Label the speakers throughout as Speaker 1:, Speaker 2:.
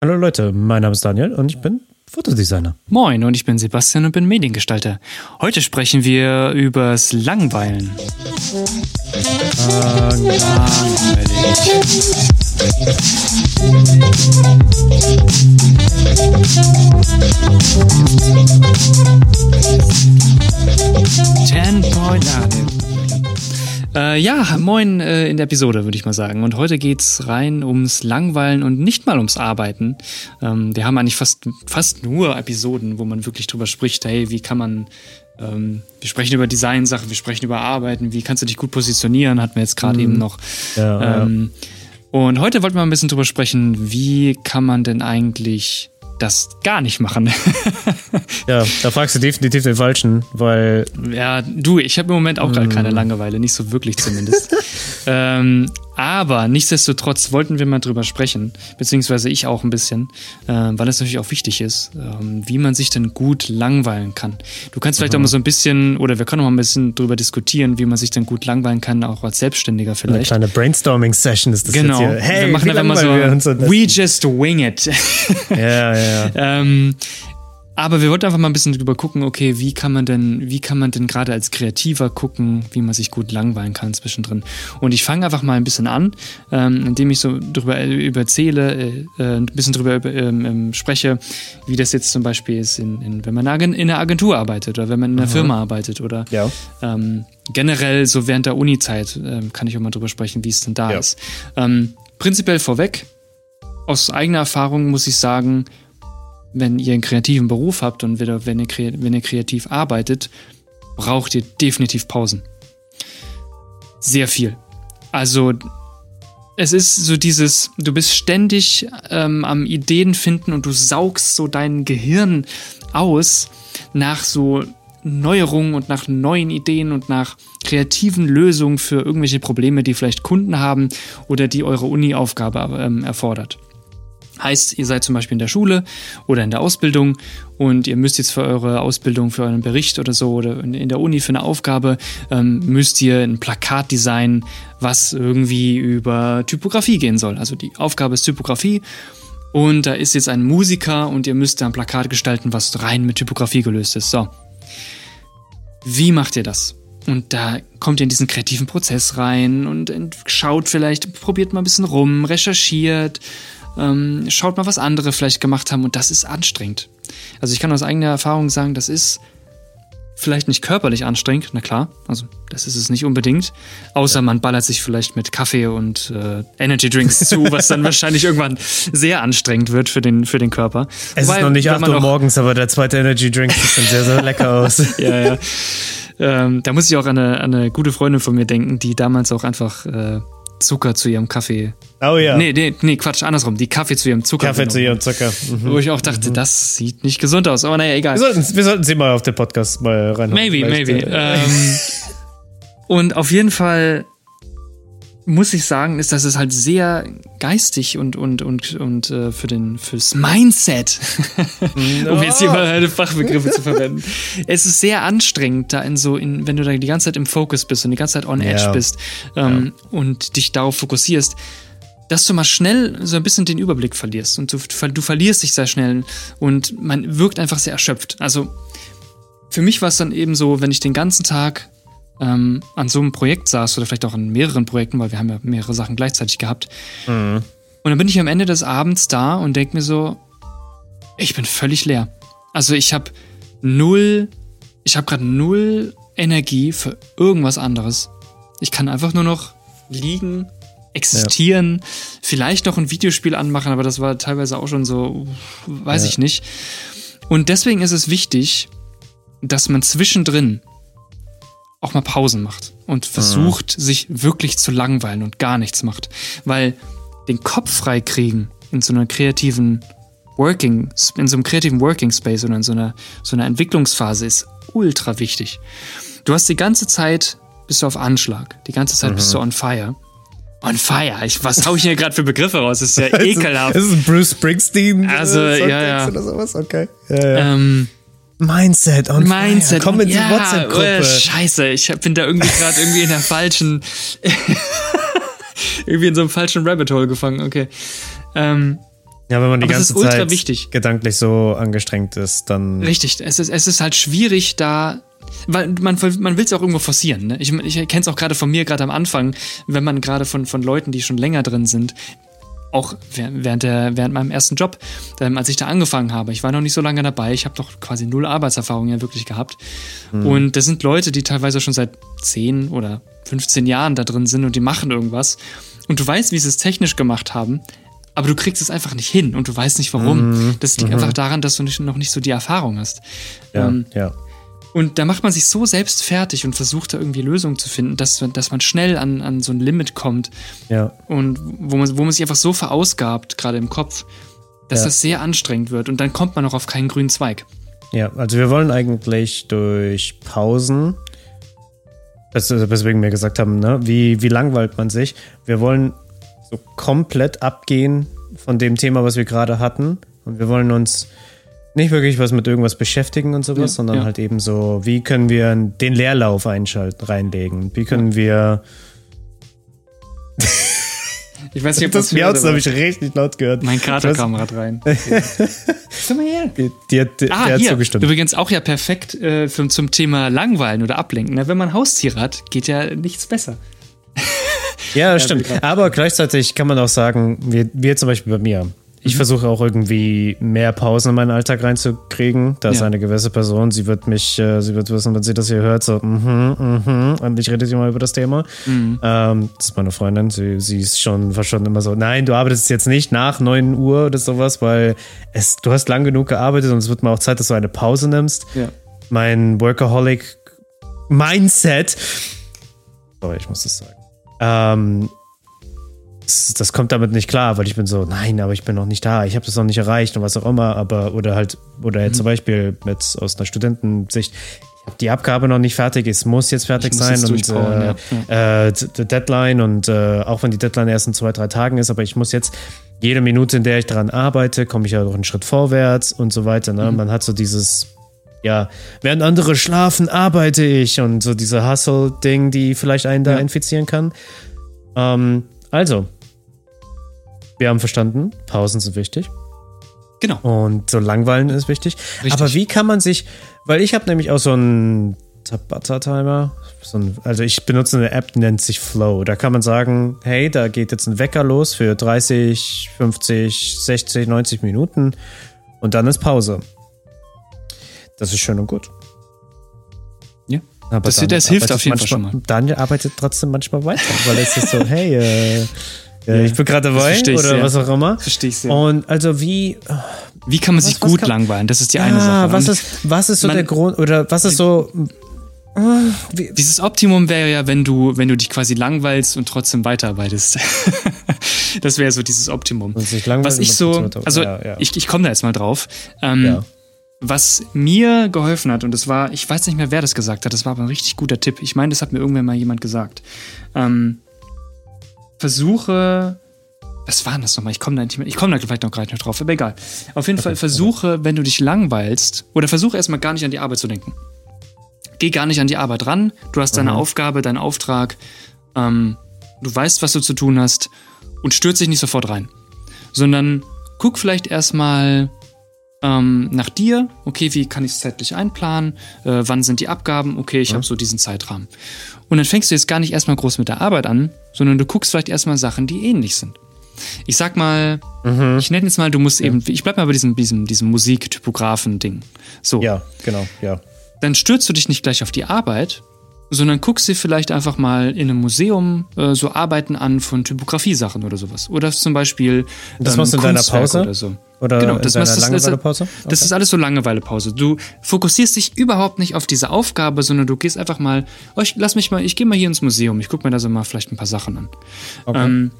Speaker 1: Hallo Leute, mein Name ist Daniel und ich bin Fotodesigner.
Speaker 2: Moin, und ich bin Sebastian und bin Mediengestalter. Heute sprechen wir übers Langweilen. Ten Point. Nee. Äh, ja, moin äh, in der Episode, würde ich mal sagen. Und heute geht's rein ums Langweilen und nicht mal ums Arbeiten. Ähm, wir haben eigentlich fast, fast nur Episoden, wo man wirklich drüber spricht, hey, wie kann man ähm, wir sprechen über Design-Sachen, wir sprechen über Arbeiten, wie kannst du dich gut positionieren, hatten wir jetzt gerade
Speaker 1: Mhm.
Speaker 2: eben noch.
Speaker 1: Ja,
Speaker 2: Ähm, und heute wollten wir ein bisschen drüber sprechen, wie kann man denn eigentlich das gar nicht machen?
Speaker 1: ja, da fragst du definitiv den Falschen, weil
Speaker 2: Ja, du, ich habe im Moment auch gerade keine Langeweile, nicht so wirklich zumindest. ähm, aber nichtsdestotrotz wollten wir mal drüber sprechen, beziehungsweise ich auch ein bisschen, äh, weil es natürlich auch wichtig ist, ähm, wie man sich denn gut langweilen kann. Du kannst vielleicht auch mal so ein bisschen, oder wir können auch mal ein bisschen drüber diskutieren, wie man sich denn gut langweilen kann, auch als Selbstständiger
Speaker 1: eine
Speaker 2: vielleicht.
Speaker 1: kleine Brainstorming-Session ist das
Speaker 2: Genau.
Speaker 1: jetzt hier. Hey,
Speaker 2: wir machen einfach mal so, we just wing it.
Speaker 1: Ja, ja, ja.
Speaker 2: Ähm, aber wir wollten einfach mal ein bisschen drüber gucken, okay, wie kann man denn, wie kann man denn gerade als Kreativer gucken, wie man sich gut langweilen kann zwischendrin. Und ich fange einfach mal ein bisschen an, ähm, indem ich so drüber äh, überzähle, äh, äh, ein bisschen drüber über- ähm, ähm, spreche, wie das jetzt zum Beispiel ist, in, in, wenn man in einer Agentur arbeitet oder wenn man in einer Firma arbeitet oder
Speaker 1: Ja.
Speaker 2: ähm, generell so während der Uni-Zeit ähm, kann ich auch mal drüber sprechen, wie es denn da
Speaker 1: Ja.
Speaker 2: ist. Ähm, prinzipiell vorweg, aus eigener Erfahrung muss ich sagen, wenn ihr einen kreativen Beruf habt und wieder, wenn, ihr, wenn ihr kreativ arbeitet, braucht ihr definitiv Pausen. Sehr viel. Also es ist so dieses, du bist ständig ähm, am Ideen finden und du saugst so dein Gehirn aus nach so Neuerungen und nach neuen Ideen und nach kreativen Lösungen für irgendwelche Probleme, die vielleicht Kunden haben oder die eure Uni-Aufgabe ähm, erfordert. Heißt, ihr seid zum Beispiel in der Schule oder in der Ausbildung und ihr müsst jetzt für eure Ausbildung, für euren Bericht oder so oder in der Uni für eine Aufgabe, ähm, müsst ihr ein Plakat designen, was irgendwie über Typografie gehen soll. Also die Aufgabe ist Typografie und da ist jetzt ein Musiker und ihr müsst da ein Plakat gestalten, was rein mit Typografie gelöst ist. So. Wie macht ihr das? Und da kommt ihr in diesen kreativen Prozess rein und schaut vielleicht, probiert mal ein bisschen rum, recherchiert, ähm, schaut mal, was andere vielleicht gemacht haben und das ist anstrengend. Also ich kann aus eigener Erfahrung sagen, das ist vielleicht nicht körperlich anstrengend, na klar, also das ist es nicht unbedingt, außer man ballert sich vielleicht mit Kaffee und äh, Energy Drinks zu, was dann wahrscheinlich irgendwann sehr anstrengend wird für den, für den Körper.
Speaker 1: Es
Speaker 2: Wobei,
Speaker 1: ist noch nicht
Speaker 2: wenn
Speaker 1: 8
Speaker 2: man
Speaker 1: Uhr morgens, aber der zweite Energy Drink sieht dann sehr, sehr lecker aus.
Speaker 2: ja, ja. Ähm, da muss ich auch an eine, an eine gute Freundin von mir denken, die damals auch einfach äh, Zucker zu ihrem Kaffee.
Speaker 1: Oh ja.
Speaker 2: Nee, nee, nee, Quatsch, andersrum. Die Kaffee zu ihrem Zucker.
Speaker 1: Kaffee zu ihrem Zucker. Mhm.
Speaker 2: Wo ich auch dachte, das sieht nicht gesund aus. Aber naja, egal.
Speaker 1: Wir, sollten, wir sollten sie mal auf den Podcast mal rein.
Speaker 2: Maybe, maybe. Ähm, und auf jeden Fall muss ich sagen, ist, dass es halt sehr geistig und, und, und, und äh, für den, fürs Mindset, um jetzt hier mal eine Fachbegriffe zu verwenden. Es ist sehr anstrengend, da in so, in, wenn du da die ganze Zeit im Focus bist und die ganze Zeit on edge
Speaker 1: Ja.
Speaker 2: bist ähm, und dich darauf fokussierst, dass du mal schnell so ein bisschen den Überblick verlierst und du, du verlierst dich sehr schnell und man wirkt einfach sehr erschöpft. Also für mich war es dann eben so, wenn ich den ganzen Tag ähm, an so einem Projekt saß oder vielleicht auch an mehreren Projekten, weil wir haben ja mehrere Sachen gleichzeitig gehabt. Und dann bin ich am Ende des Abends da und denke mir so, ich bin völlig leer. Also ich habe null, ich habe gerade null Energie für irgendwas anderes. Ich kann einfach nur noch liegen, existieren, vielleicht noch ein Videospiel anmachen, aber das war teilweise auch schon so, weiß
Speaker 1: Ja.
Speaker 2: ich nicht. Und deswegen ist es wichtig, dass man zwischendrin auch mal Pausen macht und versucht, sich wirklich zu langweilen und gar nichts macht. Weil den Kopf frei kriegen in so einer kreativen Working, in so einem kreativen Working Space oder in so einer, so einer Entwicklungsphase ist ultra wichtig. Du hast die ganze Zeit, bist du auf Anschlag, die ganze Zeit bist du on fire. On fire. Ich, was hau ich hier gerade für Begriffe raus? Das ist ja ekelhaft.
Speaker 1: Das ist ein Bruce Springsteen.
Speaker 2: Also,
Speaker 1: äh,
Speaker 2: ja, ja.
Speaker 1: Songtext Oder sowas? Okay. Ja, ja.
Speaker 2: Ähm,
Speaker 1: Mindset on
Speaker 2: Mindset.
Speaker 1: Fire. Komm in die
Speaker 2: ja,
Speaker 1: WhatsApp-Gruppe.
Speaker 2: oh, Scheiße, ich bin da irgendwie gerade irgendwie in der falschen, irgendwie in so einem falschen Rabbit Hole gefangen. Okay. Ähm,
Speaker 1: Ja, wenn man die ganze Zeit
Speaker 2: wichtig.
Speaker 1: gedanklich so angestrengt ist, dann.
Speaker 2: Richtig, es ist, es ist halt schwierig da, weil man, man will es auch irgendwo forcieren. Ne? Ich, ich kenne es auch gerade von mir, gerade am Anfang, wenn man gerade von, von Leuten, die schon länger drin sind, auch während, der, während meinem ersten Job, ähm, als ich da angefangen habe. Ich war noch nicht so lange dabei, ich habe doch quasi null Arbeitserfahrung ja wirklich gehabt. Mhm. Und das sind Leute, die teilweise schon seit 10 oder 15 Jahren da drin sind und die machen irgendwas. Und du weißt, wie sie es technisch gemacht haben, aber du kriegst es einfach nicht hin und du weißt nicht warum. Mhm. Das liegt mhm. einfach daran, dass du nicht, noch nicht so die Erfahrung hast.
Speaker 1: Ja, ähm, ja.
Speaker 2: Und da macht man sich so selbst fertig und versucht da irgendwie Lösungen zu finden, dass, dass man schnell an, an so ein Limit kommt.
Speaker 1: Ja.
Speaker 2: Und wo man, wo man sich einfach so verausgabt, gerade im Kopf, dass ja. das sehr anstrengend wird. Und dann kommt man auch auf keinen grünen Zweig.
Speaker 1: Ja, also wir wollen eigentlich durch Pausen, weswegen wir gesagt haben, ne, wie, wie langweilt man sich. Wir wollen so komplett abgehen von dem Thema, was wir gerade hatten. Und wir wollen uns nicht wirklich was mit irgendwas beschäftigen und sowas, ja, sondern ja. halt eben so, wie können wir den Leerlauf einschalten, reinlegen? Wie können wir.
Speaker 2: Ich weiß nicht, ob
Speaker 1: das Miauzen habe ich richtig laut gehört.
Speaker 2: Mein Kater kam gerade rein.
Speaker 1: Komm mal her. Die, die, die,
Speaker 2: ah, der hat hier. zugestimmt. Übrigens auch ja perfekt äh, für, zum Thema Langweilen oder Ablenken. Na, wenn man Haustiere hat, geht ja nichts besser.
Speaker 1: Ja, stimmt. Aber gleichzeitig kann man auch sagen, wir, wir zum Beispiel bei mir. Ich mhm. versuche auch irgendwie mehr Pausen in meinen Alltag reinzukriegen. Da ist ja. eine gewisse Person, sie wird mich, äh, sie wird wissen, wenn sie das hier hört, so, mhm, mhm, und ich rede sie mal über das Thema. Mhm. Ähm, das ist meine Freundin, sie, sie ist schon fast schon immer so, nein, du arbeitest jetzt nicht nach 9 Uhr oder sowas, weil es, du hast lang genug gearbeitet und es wird mal auch Zeit, dass du eine Pause nimmst.
Speaker 2: Ja.
Speaker 1: Mein Workaholic Mindset, sorry, ich muss das sagen ähm, das, das, kommt damit nicht klar, weil ich bin so, nein, aber ich bin noch nicht da, ich habe das noch nicht erreicht und was auch immer, aber oder halt, oder jetzt mhm. zum Beispiel mit aus einer Studentensicht, ich habe die Abgabe noch nicht fertig, es muss jetzt fertig ich sein und äh, ja. äh, Deadline und äh, auch wenn die Deadline erst in zwei, drei Tagen ist, aber ich muss jetzt jede Minute, in der ich daran arbeite, komme ich ja noch einen Schritt vorwärts und so weiter. Ne? Mhm. Man hat so dieses ja, während andere schlafen, arbeite ich und so diese Hustle-Ding, die vielleicht einen da ja. infizieren kann. Ähm, also, wir haben verstanden, Pausen sind wichtig.
Speaker 2: Genau.
Speaker 1: Und so langweilen ist wichtig. Richtig. Aber wie kann man sich, weil ich habe nämlich auch so einen Tabata-Timer, so also ich benutze eine App, die nennt sich Flow. Da kann man sagen, hey, da geht jetzt ein Wecker los für 30, 50, 60, 90 Minuten und dann ist Pause. Das ist schön und gut.
Speaker 2: Ja. Aber das, das hilft auf jeden
Speaker 1: manchmal,
Speaker 2: Fall schon
Speaker 1: mal. Daniel arbeitet trotzdem manchmal weiter, weil es ist so, hey, äh, ja, ich bin gerade dabei oder ja. was auch immer.
Speaker 2: Verstehe ich sehr.
Speaker 1: Und also wie.
Speaker 2: Wie kann man was, sich gut kann, langweilen? Das ist die eine Sache.
Speaker 1: Was ist, was ist so man, der Grund oder was ist so.
Speaker 2: Wie? Dieses Optimum wäre ja, wenn du, wenn du dich quasi langweilst und trotzdem weiterarbeitest. das wäre so dieses Optimum. Was ich so, also ja, ja. ich, ich komme da jetzt mal drauf. Ähm, ja. Was mir geholfen hat, und das war, ich weiß nicht mehr, wer das gesagt hat, das war aber ein richtig guter Tipp. Ich meine, das hat mir irgendwann mal jemand gesagt. Ähm, versuche, was war denn das nochmal? Ich komme da nicht mehr, ich komme da vielleicht noch gleich noch drauf, aber egal. Auf jeden okay, Fall versuche, okay. wenn du dich langweilst, oder versuche erstmal gar nicht an die Arbeit zu denken. Geh gar nicht an die Arbeit ran. Du hast deine mhm. Aufgabe, deinen Auftrag. Ähm, du weißt, was du zu tun hast und stürz dich nicht sofort rein. Sondern guck vielleicht erstmal, ähm, nach dir, okay, wie kann ich es zeitlich einplanen, äh, wann sind die Abgaben, okay, ich ja. habe so diesen Zeitrahmen. Und dann fängst du jetzt gar nicht erstmal groß mit der Arbeit an, sondern du guckst vielleicht erstmal Sachen, die ähnlich sind. Ich sag mal, mhm. ich nenne jetzt mal, du musst ja. eben, ich bleib mal bei diesem, diesem, diesem Musik-Typografen-Ding. So.
Speaker 1: Ja, genau, ja.
Speaker 2: Dann stürzt du dich nicht gleich auf die Arbeit, sondern guckst dir vielleicht einfach mal in einem Museum äh, so Arbeiten an von Typografie-Sachen oder sowas. Oder zum Beispiel.
Speaker 1: Das machst du in deiner Pause?
Speaker 2: Oder so.
Speaker 1: Oder
Speaker 2: genau, das, deiner
Speaker 1: Langeweilepause? Okay.
Speaker 2: Das ist alles so Langeweilepause. Du fokussierst dich überhaupt nicht auf diese Aufgabe, sondern du gehst einfach mal, oh, ich, lass mich mal, ich gehe mal hier ins Museum, ich gucke mir da so mal vielleicht ein paar Sachen an. Okay. Ähm,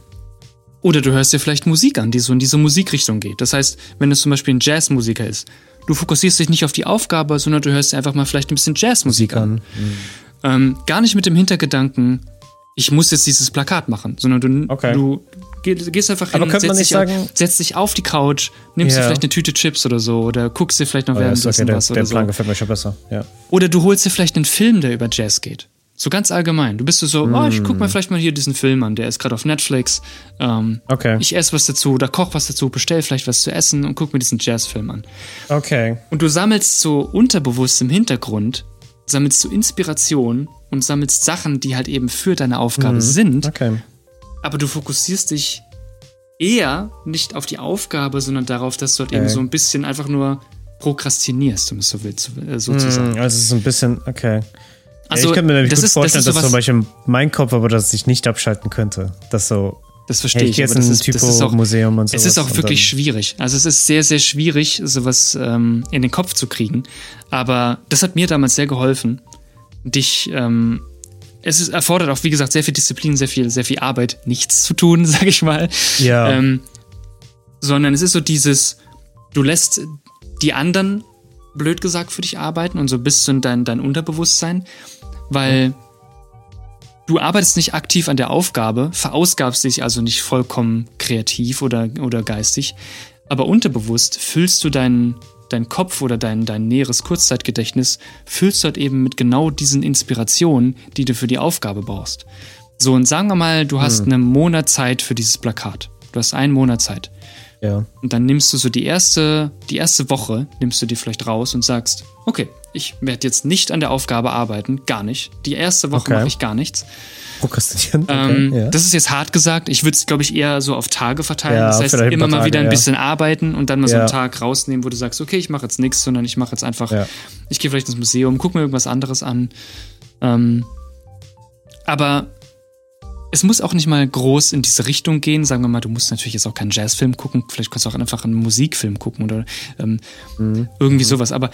Speaker 2: oder du hörst dir vielleicht Musik an, die so in diese Musikrichtung geht. Das heißt, wenn es zum Beispiel ein Jazzmusiker ist, du fokussierst dich nicht auf die Aufgabe, sondern du hörst dir einfach mal vielleicht ein bisschen Jazzmusik an. Mhm. Ähm, gar nicht mit dem Hintergedanken, ich muss jetzt dieses Plakat machen, sondern du,
Speaker 1: okay.
Speaker 2: du gehst einfach hin,
Speaker 1: setzt, dich
Speaker 2: sagen, auf, setzt dich auf die Couch, nimmst ja. dir vielleicht eine Tüte Chips oder so oder guckst dir vielleicht noch oh, währenddessen
Speaker 1: okay,
Speaker 2: was
Speaker 1: der,
Speaker 2: oder
Speaker 1: der Plan
Speaker 2: so.
Speaker 1: gefällt mir schon besser, ja.
Speaker 2: Oder du holst dir vielleicht einen Film, der über Jazz geht. So ganz allgemein. Du bist so, mm. oh, ich guck mir vielleicht mal hier diesen Film an, der ist gerade auf Netflix. Ähm,
Speaker 1: okay.
Speaker 2: Ich esse was dazu oder koch was dazu, bestell vielleicht was zu essen und guck mir diesen Jazzfilm an.
Speaker 1: Okay.
Speaker 2: Und du sammelst so unterbewusst im Hintergrund, sammelst du Inspiration und sammelst Sachen, die halt eben für deine Aufgabe mm. sind.
Speaker 1: Okay.
Speaker 2: Aber du fokussierst dich eher nicht auf die Aufgabe, sondern darauf, dass du halt okay. eben so ein bisschen einfach nur prokrastinierst, um es so willst, äh, sozusagen.
Speaker 1: Mm, also so ein bisschen, okay. Also, ja, ich könnte mir nämlich gut ist, vorstellen, das dass zum Beispiel mein Kopf aber dass ich nicht abschalten könnte. Das so.
Speaker 2: Das verstehe hey, ich.
Speaker 1: Jetzt ein Typo-Museum und so.
Speaker 2: Es ist auch wirklich schwierig. Also es ist sehr, sehr schwierig, sowas ähm, in den Kopf zu kriegen. Aber das hat mir damals sehr geholfen, dich. Ähm, es ist, erfordert auch, wie gesagt, sehr viel Disziplin, sehr viel, sehr viel Arbeit, nichts zu tun, sag ich mal.
Speaker 1: Ja.
Speaker 2: Ähm, sondern es ist so dieses, du lässt die anderen, blöd gesagt, für dich arbeiten und so bist du in dein, dein Unterbewusstsein weil du arbeitest nicht aktiv an der Aufgabe, verausgabst dich also nicht vollkommen kreativ oder, oder geistig, aber unterbewusst füllst du deinen dein Kopf oder dein, dein näheres Kurzzeitgedächtnis, füllst du halt eben mit genau diesen Inspirationen, die du für die Aufgabe brauchst. So, und sagen wir mal, du hast hm. einen Monat Zeit für dieses Plakat. Du hast einen Monat Zeit.
Speaker 1: Ja.
Speaker 2: Und dann nimmst du so die erste, die erste Woche, nimmst du dir vielleicht raus und sagst, okay, ich werde jetzt nicht an der Aufgabe arbeiten, gar nicht. Die erste Woche okay. mache ich gar nichts.
Speaker 1: Prokrastinieren.
Speaker 2: Okay, ähm, ja. Das ist jetzt hart gesagt. Ich würde es, glaube ich, eher so auf Tage verteilen. Ja, das heißt, immer mal Tage, wieder ein ja. bisschen arbeiten und dann mal so einen Tag rausnehmen, wo du sagst, okay, ich mache jetzt nichts, sondern ich mache jetzt einfach, ich gehe vielleicht ins Museum, gucke mir irgendwas anderes an. Ähm, aber es muss auch nicht mal groß in diese Richtung gehen. Sagen wir mal, du musst natürlich jetzt auch keinen Jazzfilm gucken. Vielleicht kannst du auch einfach einen Musikfilm gucken oder ähm, mhm. irgendwie mhm. sowas. Aber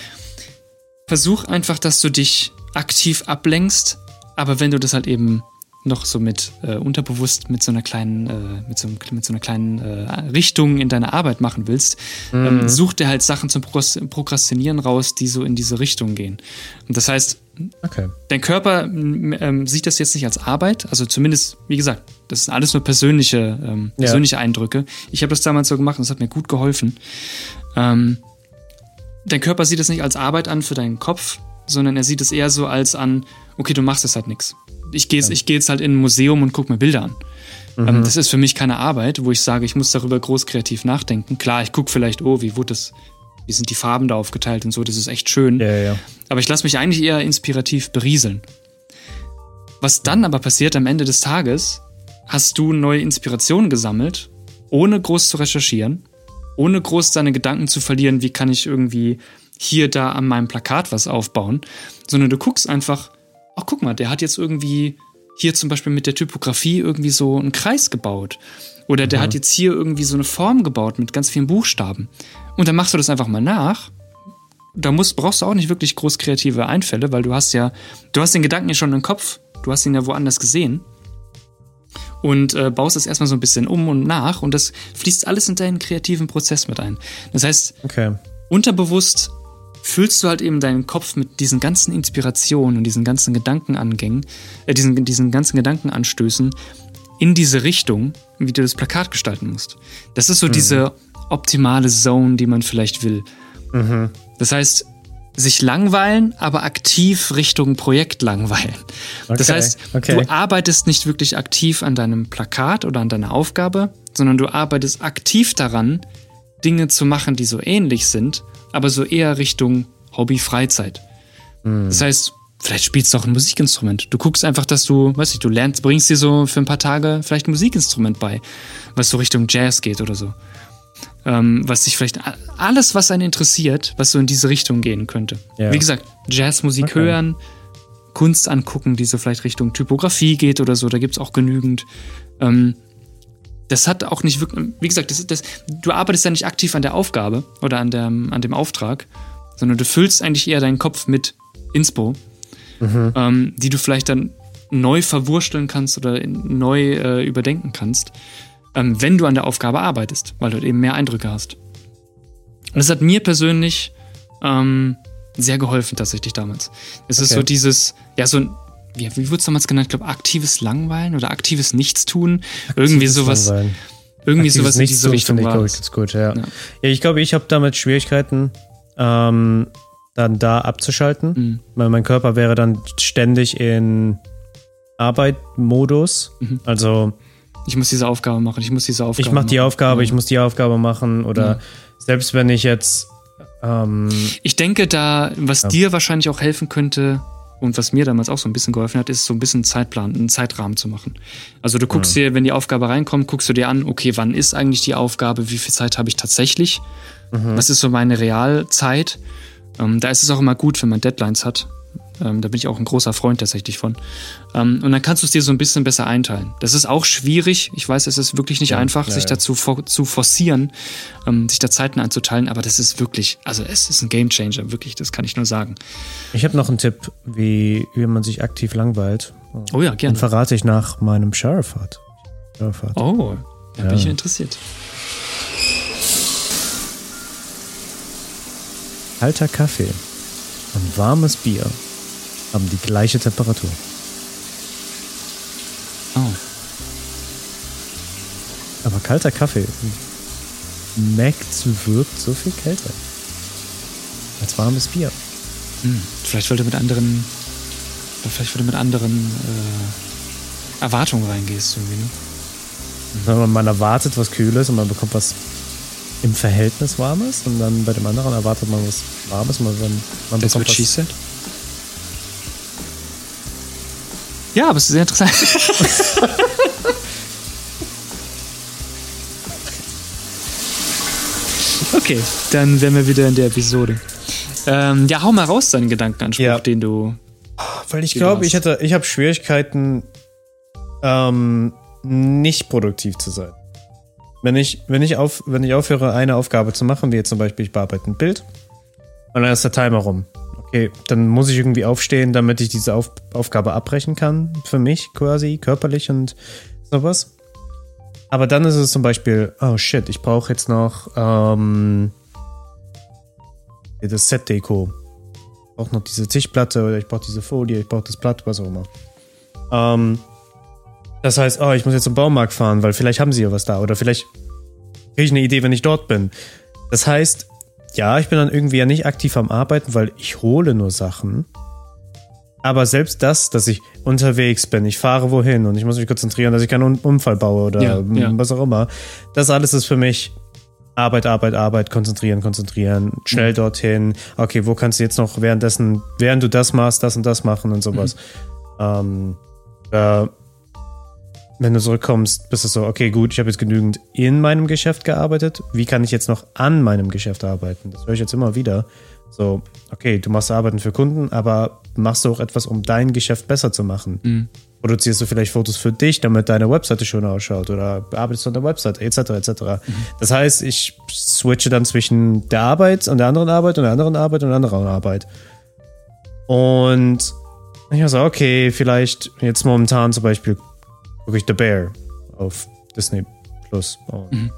Speaker 2: versuch einfach, dass du dich aktiv ablenkst. Aber wenn du das halt eben noch so mit äh, unterbewusst mit so einer kleinen äh, mit, so, mit so einer kleinen äh, Richtung in deiner Arbeit machen willst, ähm, mhm. ähm, such dir halt Sachen zum Prokrastinieren raus, die so in diese Richtung gehen. Und das heißt,
Speaker 1: okay.
Speaker 2: dein Körper ähm, sieht das jetzt nicht als Arbeit, also zumindest, wie gesagt, das sind alles nur persönliche ähm, persönliche ja. Eindrücke. Ich habe das damals so gemacht und es hat mir gut geholfen. Ähm, dein Körper sieht es nicht als Arbeit an für deinen Kopf, sondern er sieht es eher so als an, okay, du machst es halt nichts ich gehe jetzt, geh jetzt halt in ein Museum und gucke mir Bilder an. Mhm. Ähm, das ist für mich keine Arbeit, wo ich sage, ich muss darüber groß kreativ nachdenken. Klar, ich gucke vielleicht, oh, wie wurde das, wie sind die Farben da aufgeteilt und so, das ist echt schön.
Speaker 1: Ja, ja.
Speaker 2: Aber ich lasse mich eigentlich eher inspirativ berieseln. Was dann aber passiert am Ende des Tages, hast du neue Inspirationen gesammelt, ohne groß zu recherchieren, ohne groß deine Gedanken zu verlieren, wie kann ich irgendwie hier, da an meinem Plakat was aufbauen, sondern du guckst einfach, ach guck mal, der hat jetzt irgendwie hier zum Beispiel mit der Typografie irgendwie so einen Kreis gebaut. Oder der mhm. hat jetzt hier irgendwie so eine Form gebaut mit ganz vielen Buchstaben. Und dann machst du das einfach mal nach. Da musst, brauchst du auch nicht wirklich groß kreative Einfälle, weil du hast ja, du hast den Gedanken ja schon im Kopf, du hast ihn ja woanders gesehen. Und äh, baust das erstmal so ein bisschen um und nach und das fließt alles in deinen kreativen Prozess mit ein. Das heißt,
Speaker 1: okay.
Speaker 2: unterbewusst füllst du halt eben deinen Kopf mit diesen ganzen Inspirationen und diesen ganzen Gedankenangängen, äh, diesen, diesen ganzen Gedankenanstößen in diese Richtung, wie du das Plakat gestalten musst. Das ist so mhm. diese optimale Zone, die man vielleicht will.
Speaker 1: Mhm.
Speaker 2: Das heißt, sich langweilen, aber aktiv Richtung Projekt langweilen. Okay, das heißt, okay. du arbeitest nicht wirklich aktiv an deinem Plakat oder an deiner Aufgabe, sondern du arbeitest aktiv daran, Dinge zu machen, die so ähnlich sind aber so eher Richtung Hobby-Freizeit. Mhm. Das heißt, vielleicht spielst du auch ein Musikinstrument. Du guckst einfach, dass du, weißt du, du lernst, bringst dir so für ein paar Tage vielleicht ein Musikinstrument bei, was so Richtung Jazz geht oder so. Ähm, was sich vielleicht alles, was einen interessiert, was so in diese Richtung gehen könnte. Ja. Wie gesagt, Jazzmusik okay. hören, Kunst angucken, die so vielleicht Richtung Typografie geht oder so, da gibt es auch genügend. Ähm, das hat auch nicht wirklich, wie gesagt, das, das, du arbeitest ja nicht aktiv an der Aufgabe oder an, der, an dem Auftrag, sondern du füllst eigentlich eher deinen Kopf mit Inspo, mhm. ähm, die du vielleicht dann neu verwursteln kannst oder neu äh, überdenken kannst, ähm, wenn du an der Aufgabe arbeitest, weil du eben mehr Eindrücke hast. Und das hat mir persönlich ähm, sehr geholfen, tatsächlich damals. Es okay. ist so dieses, ja, so ein wie, wie wurde es damals genannt? Ich glaube, aktives Langweilen oder aktives Nichtstun. Aktives irgendwie sowas. Langweilen. Irgendwie aktives sowas in diese Richtung
Speaker 1: ich,
Speaker 2: war.
Speaker 1: Ich, das gut, ja. ja. ja ich glaube, ich habe damit Schwierigkeiten, ähm, dann da abzuschalten. Mhm. Weil mein Körper wäre dann ständig in Arbeit-Modus.
Speaker 2: Mhm.
Speaker 1: Also
Speaker 2: Ich muss diese Aufgabe machen, ich muss diese Aufgabe
Speaker 1: ich mache die
Speaker 2: machen.
Speaker 1: Aufgabe,
Speaker 2: Ja.
Speaker 1: ich muss die Aufgabe machen oder
Speaker 2: Ja.
Speaker 1: selbst wenn ich jetzt ähm,
Speaker 2: Ich denke, da, was
Speaker 1: Ja.
Speaker 2: dir wahrscheinlich auch helfen könnte und was mir damals auch so ein bisschen geholfen hat, ist so ein bisschen Zeitplan, einen Zeitrahmen zu machen. Also du guckst dir, wenn die Aufgabe reinkommt, guckst du dir an, okay, wann ist eigentlich die Aufgabe, wie viel Zeit habe ich tatsächlich, was ist so meine Realzeit. Ähm, da ist es auch immer gut, wenn man Deadlines hat. Ähm, da bin ich auch ein großer Freund tatsächlich von. Ähm, und dann kannst du es dir so ein bisschen besser einteilen. Das ist auch schwierig. Ich weiß, es ist wirklich nicht
Speaker 1: Ja,
Speaker 2: einfach,
Speaker 1: ja,
Speaker 2: sich
Speaker 1: ja.
Speaker 2: dazu for zu forcieren, ähm, sich da Zeiten einzuteilen, aber das ist wirklich, also es ist ein Gamechanger, wirklich, das kann ich nur sagen.
Speaker 1: ich habe noch einen Tipp, wie, wie man sich aktiv langweilt.
Speaker 2: Oh ja,
Speaker 1: Den
Speaker 2: gerne.
Speaker 1: verrate ich nach meinem. Sheriff-Fahrt.
Speaker 2: Oh, da bin
Speaker 1: Ja.
Speaker 2: ich interessiert.
Speaker 1: Kalter Kaffee und warmes Bier haben die gleiche Temperatur.
Speaker 2: Oh.
Speaker 1: Aber kalter Kaffee schmeckt, wirkt so viel kälter als warmes Bier.
Speaker 2: Hm. Vielleicht du mit anderen, vielleicht du mit anderen äh, Erwartungen reingehst irgendwie, ne?
Speaker 1: Wenn man, erwartet was Kühles und man bekommt was im Verhältnis Warmes und dann bei dem anderen erwartet man was Warmes man, man
Speaker 2: That's
Speaker 1: bekommt
Speaker 2: what she
Speaker 1: was
Speaker 2: said. Ja, aber es ist sehr interessant. okay, dann wären wir wieder in der Episode. Ähm, ja, hau mal raus deinen Gedankenanspruch,
Speaker 1: Ja.
Speaker 2: den du.
Speaker 1: Weil ich glaube, ich hätte, ich habe Schwierigkeiten, ähm, nicht produktiv zu sein. Wenn ich, wenn ich auf, wenn ich aufhöre, eine Aufgabe zu machen, wie jetzt zum Beispiel, ich bearbeite ein Bild und dann ist der Timer rum. Okay, dann muss ich irgendwie aufstehen, damit ich diese auf, Aufgabe abbrechen kann. Für mich quasi, körperlich und sowas. Aber dann ist es zum Beispiel, oh shit, ich brauche jetzt noch ähm, das Set-Deko brauche noch diese Tischplatte oder ich brauche diese Folie, ich brauche das Blatt, was auch immer. Ähm, das heißt, oh, ich muss jetzt zum Baumarkt fahren, weil vielleicht haben sie ja was da oder vielleicht kriege ich eine Idee, wenn ich dort bin. Das heißt, ja, ich bin dann irgendwie ja nicht aktiv am Arbeiten, weil ich hole nur Sachen. Aber selbst das, dass ich unterwegs bin, ich fahre wohin und ich muss mich konzentrieren, dass ich keinen Un- Unfall baue oder
Speaker 2: Ja, ja.
Speaker 1: was auch immer, das alles ist für mich Arbeit, Arbeit, Arbeit, konzentrieren, konzentrieren, schnell
Speaker 2: Mhm.
Speaker 1: dorthin. Okay, wo kannst du jetzt noch währenddessen, während du das machst, das und das machen und sowas. Ähm, äh, wenn du zurückkommst, bist du so, okay, gut, ich habe jetzt genügend in meinem Geschäft gearbeitet. Wie kann ich jetzt noch an meinem Geschäft arbeiten? Das höre ich jetzt immer wieder. So, okay, du machst Arbeiten für Kunden, aber machst du auch etwas, um dein Geschäft besser zu machen?
Speaker 2: Mhm.
Speaker 1: Produzierst du vielleicht Fotos für dich, damit deine Webseite schön ausschaut oder bearbeitest du an der Webseite, etc., etc. Das heißt, ich switche dann zwischen der Arbeit und der anderen Arbeit und der anderen Arbeit und der anderen Arbeit. Und ich war so, okay, vielleicht jetzt momentan zum Beispiel gucke ich The Bear auf Disney Plus. Und
Speaker 2: Mhm.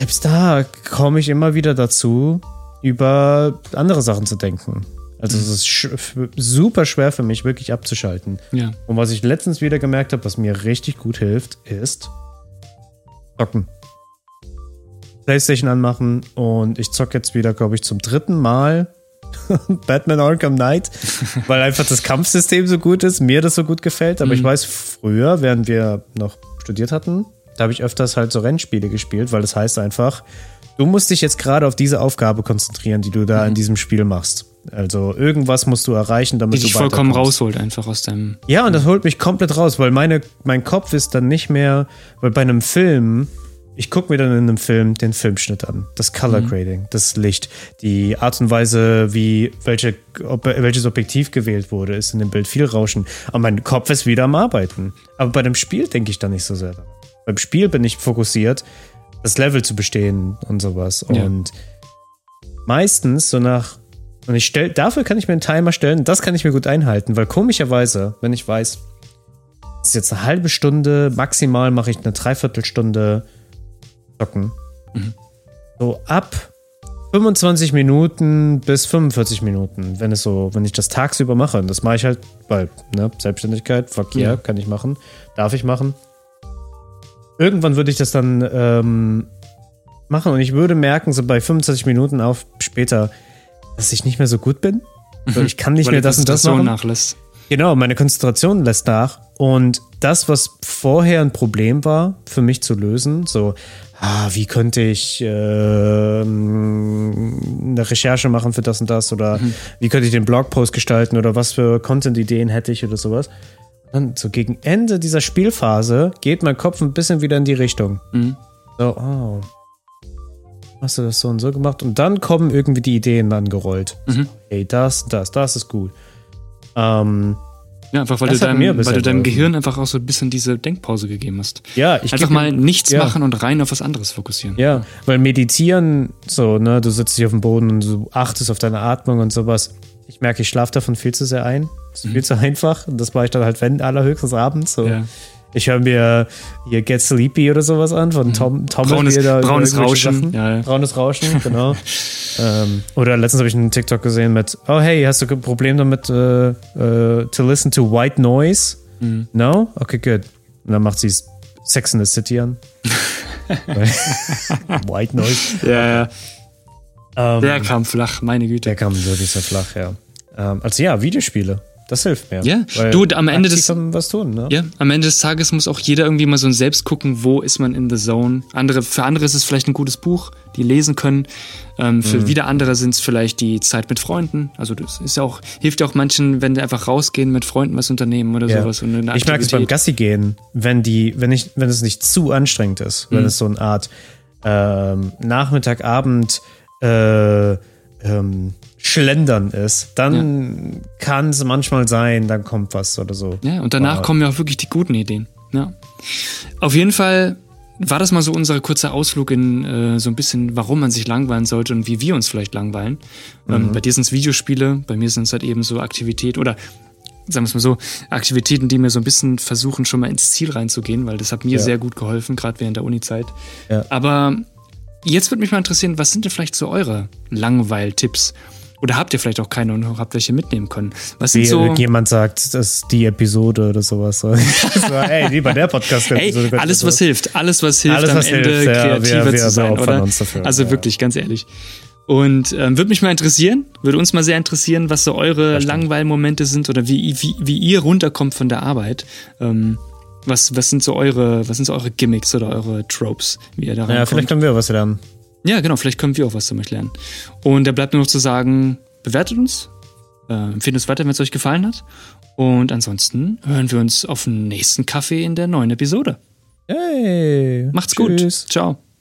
Speaker 1: Selbst da komme ich immer wieder dazu, über andere Sachen zu denken. Also es ist sch super schwer für mich, wirklich abzuschalten.
Speaker 2: Ja.
Speaker 1: Und was ich letztens wieder gemerkt habe, was mir richtig gut hilft, ist zocken. Playstation anmachen und ich zocke jetzt wieder, glaube ich, zum dritten Mal Batman Arkham Knight, weil einfach das Kampfsystem so gut ist, mir das so gut gefällt. Aber ich
Speaker 2: Mhm.
Speaker 1: weiß, früher, während wir noch studiert hatten, da habe ich öfters halt so Rennspiele gespielt, weil das heißt einfach, du musst dich jetzt gerade auf diese Aufgabe konzentrieren, die du da in diesem Spiel machst. Also irgendwas musst du erreichen, damit
Speaker 2: Die
Speaker 1: du
Speaker 2: dich vollkommen rausholt, einfach aus deinem.
Speaker 1: Ja, und das holt mich komplett raus, weil meine, mein Kopf ist dann nicht mehr, weil bei einem Film, ich gucke mir dann in einem Film den Filmschnitt an, das Color Grading, das Licht, die Art und Weise, wie welche, ob, welches Objektiv gewählt wurde, ist in dem Bild viel Rauschen. Aber mein Kopf ist wieder am Arbeiten. Aber bei dem Spiel denke ich da nicht so sehr daran. Beim Spiel bin ich fokussiert, das Level zu bestehen und sowas.
Speaker 2: Ja.
Speaker 1: Und meistens so nach und ich stell, dafür kann ich mir einen Timer stellen, das kann ich mir gut einhalten, weil komischerweise, wenn ich weiß, es ist jetzt eine halbe Stunde, maximal mache ich eine Dreiviertelstunde zocken.
Speaker 2: Mhm.
Speaker 1: So ab 25 Minuten bis 45 Minuten, wenn es so, wenn ich das tagsüber mache. Und das mache ich halt, weil, ne, Selbstständigkeit, Verkehr
Speaker 2: Ja.
Speaker 1: kann ich machen, darf ich machen. Irgendwann würde ich das dann ähm, machen und ich würde merken, so bei 25 Minuten auf später, dass ich nicht mehr so gut bin. So, ich kann nicht mehr das und das machen.
Speaker 2: nachlässt.
Speaker 1: Genau, meine Konzentration lässt nach. Und das, was vorher ein Problem war, für mich zu lösen, so, ah, wie könnte ich äh, eine Recherche machen für das und das oder mhm. wie könnte ich den Blogpost gestalten oder was für Content-Ideen hätte ich oder sowas. Dann so gegen Ende dieser Spielphase geht mein Kopf ein bisschen wieder in die Richtung. Mhm. So, oh, hast du das so und so gemacht? Und dann kommen irgendwie die Ideen angerollt. Mhm. So, hey, das, das, das ist gut. Ähm,
Speaker 2: ja, einfach weil du, deinem, weil du deinem Gehirn einfach auch so ein bisschen diese Denkpause gegeben hast.
Speaker 1: Ja, ich
Speaker 2: Einfach mal nichts ja. machen und rein auf was anderes fokussieren.
Speaker 1: Ja, weil meditieren, so, ne, du sitzt dich auf dem Boden und du achtest auf deine Atmung und sowas. Ich merke, ich schlafe davon viel zu sehr ein. Das ist mhm. viel zu einfach. Und das mache ich dann halt, wenn, allerhöchstens abends. So. Ja. Ich höre mir hier Get Sleepy oder sowas an von Tom, Tom
Speaker 2: braunes, braunes Rauschen.
Speaker 1: Ja, ja. Braunes Rauschen, genau. ähm, oder letztens habe ich einen TikTok gesehen mit, oh hey, hast du ein Problem damit, uh, uh, to listen to white noise? Mhm. No? Okay, good. Und dann macht sie Sex in the City an. white noise.
Speaker 2: Ja, ja. Ähm, der kam flach, meine Güte.
Speaker 1: Der kam wirklich sehr flach, ja. Ähm, also ja, Videospiele. Das hilft mir.
Speaker 2: Ja, du, am Ende des
Speaker 1: was tun, ne?
Speaker 2: Ja, am Ende des Tages muss auch jeder irgendwie mal so selbst gucken, wo ist man in the zone. Andere, für andere ist es vielleicht ein gutes Buch, die lesen können. Ähm, für mhm. wieder andere sind es vielleicht die Zeit mit Freunden. Also das ist ja auch, hilft ja auch manchen, wenn die einfach rausgehen mit Freunden was unternehmen oder ja. sowas.
Speaker 1: Ich merke es beim Gassi gehen, wenn die, wenn ich, wenn es nicht zu anstrengend ist, mhm. wenn es so eine Art ähm, Nachmittag, Abend äh, ähm, Schlendern ist, dann ja. kann es manchmal sein, dann kommt was oder so.
Speaker 2: Ja, und danach wow. kommen ja auch wirklich die guten Ideen. Ja. Auf jeden Fall war das mal so unser kurzer Ausflug in äh, so ein bisschen, warum man sich langweilen sollte und wie wir uns vielleicht langweilen. Ähm, mhm. Ähm, bei dir sind es Videospiele, bei mir sind es halt eben so Aktivität oder sagen wir es mal so, Aktivitäten, die mir so ein bisschen versuchen, schon mal ins Ziel reinzugehen, weil das hat mir ja. sehr gut geholfen, gerade während der Uni-Zeit. Ja. Aber jetzt würde mich mal interessieren, was sind denn vielleicht so eure Langweil-Tipps? Oder habt ihr vielleicht auch keine und habt welche mitnehmen können? Was Wie so
Speaker 1: jemand sagt, das ist die Episode oder sowas. so, ey, wie bei der Podcast-Episode.
Speaker 2: Hey, alles, was hilft. Alles, was hilft, alles, am was Ende hilft, kreativer ja, wir, wir, zu sein, oder? Dafür, also ja. wirklich, ganz ehrlich. Und ähm, würde mich mal interessieren, würde uns mal sehr interessieren, was so eure Langweilmomente sind oder wie, wie, wie ihr runterkommt von der Arbeit. Ähm, was, was sind so eure, was sind so eure Gimmicks oder eure Tropes, wie ihr da
Speaker 1: Ja, vielleicht können wir was lernen.
Speaker 2: Ja, genau, vielleicht können wir auch was Beispiel lernen. Und da bleibt nur noch zu sagen, bewertet uns, äh, empfehlt uns weiter, wenn es euch gefallen hat. Und ansonsten hören wir uns auf den nächsten Kaffee in der neuen Episode.
Speaker 1: Hey.
Speaker 2: Macht's tschüss. gut. Ciao.